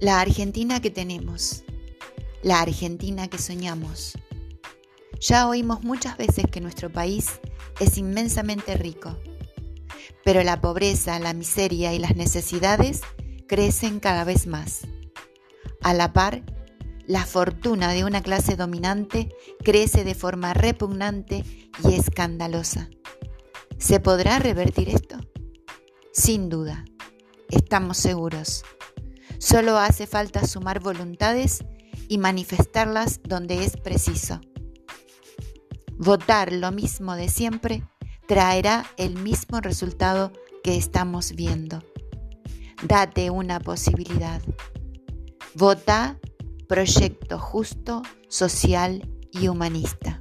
La Argentina que tenemos, la Argentina que soñamos. Ya oímos muchas veces que nuestro país es inmensamente rico, pero la pobreza, la miseria y las necesidades crecen cada vez más. A la par, la fortuna de una clase dominante crece de forma repugnante y escandalosa. ¿Se podrá revertir esto? Sin duda, estamos seguros. Solo hace falta sumar voluntades y manifestarlas donde es preciso. Votar lo mismo de siempre traerá el mismo resultado que estamos viendo. Date una posibilidad. Vota proyecto justo, social y humanista.